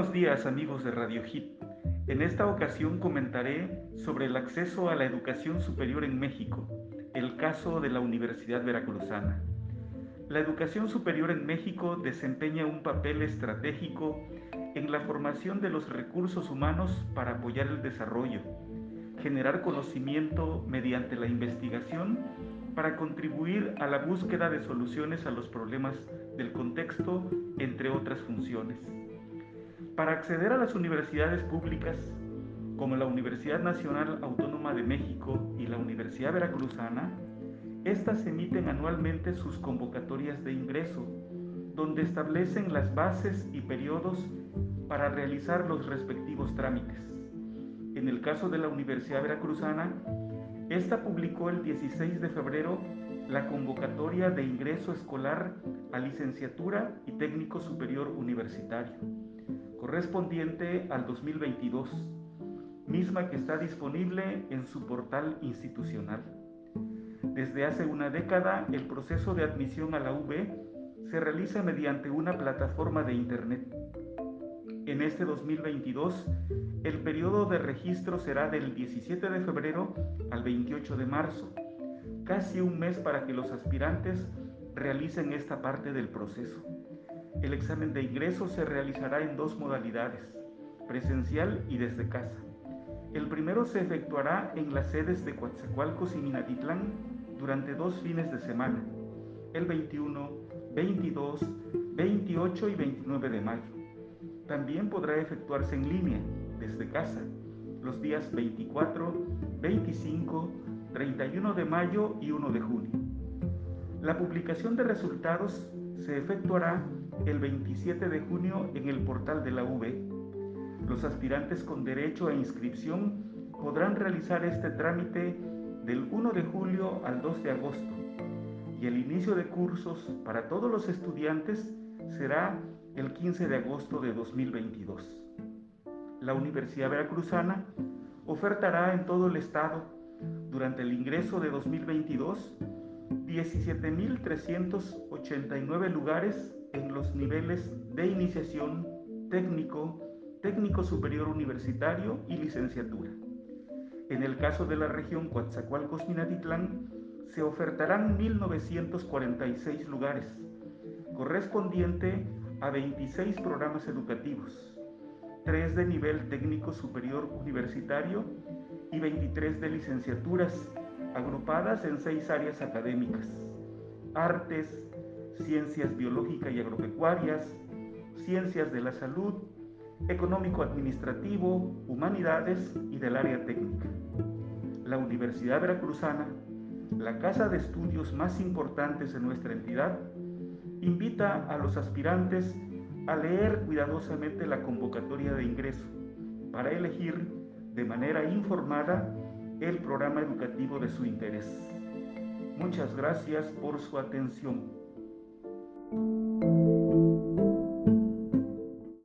buenos días amigos de Radio Hit. En esta ocasión comentaré sobre el acceso a la educación superior en México, el caso de la Universidad Veracruzana. La educación superior en México desempeña un papel estratégico en la formación de los recursos humanos para apoyar el desarrollo, generar conocimiento mediante la investigación para contribuir a la búsqueda de soluciones a los problemas del contexto, entre otras funciones. Para acceder a las universidades públicas, como la Universidad Nacional Autónoma de México y la Universidad Veracruzana, estas emiten anualmente sus convocatorias de ingreso, donde establecen las bases y periodos para realizar los respectivos trámites. En el caso de la Universidad Veracruzana, esta publicó el 16 de febrero la convocatoria de ingreso escolar a licenciatura y técnico superior universitario correspondiente al 2022, misma que está disponible en su portal institucional. Desde hace una década, el proceso de admisión a la UB se realiza mediante una plataforma de Internet. En este 2022, el periodo de registro será del 17 de febrero al 28 de marzo, casi un mes para que los aspirantes realicen esta parte del proceso. El examen de ingreso se realizará en dos modalidades, presencial y desde casa. El primero se efectuará en las sedes de Coatzacoalcos y Minatitlán durante dos fines de semana, el 21, 22, 28 y 29 de mayo. También podrá efectuarse en línea, desde casa, los días 24, 25, 31 de mayo y 1 de junio. La publicación de resultados se efectuará el 27 de junio en el portal de la UB. Los aspirantes con derecho a inscripción podrán realizar este trámite del 1 de julio al 2 de agosto y el inicio de cursos para todos los estudiantes será el 15 de agosto de 2022. La Universidad Veracruzana ofertará en todo el estado durante el ingreso de 2022 17.389 lugares en los niveles de iniciación, técnico, técnico superior universitario y licenciatura. En el caso de la región Coatzacoalcos-Minatitlán, se ofertarán 1.946 lugares, correspondiente a 26 programas educativos, 3 de nivel técnico superior universitario y 23 de licenciaturas, agrupadas en 6 áreas académicas, artes, ciencias biológicas y agropecuarias, ciencias de la salud, económico-administrativo, humanidades y del área técnica. La Universidad Veracruzana, la casa de estudios más importantes de nuestra entidad, invita a los aspirantes a leer cuidadosamente la convocatoria de ingreso para elegir de manera informada el programa educativo de su interés. Muchas gracias por su atención.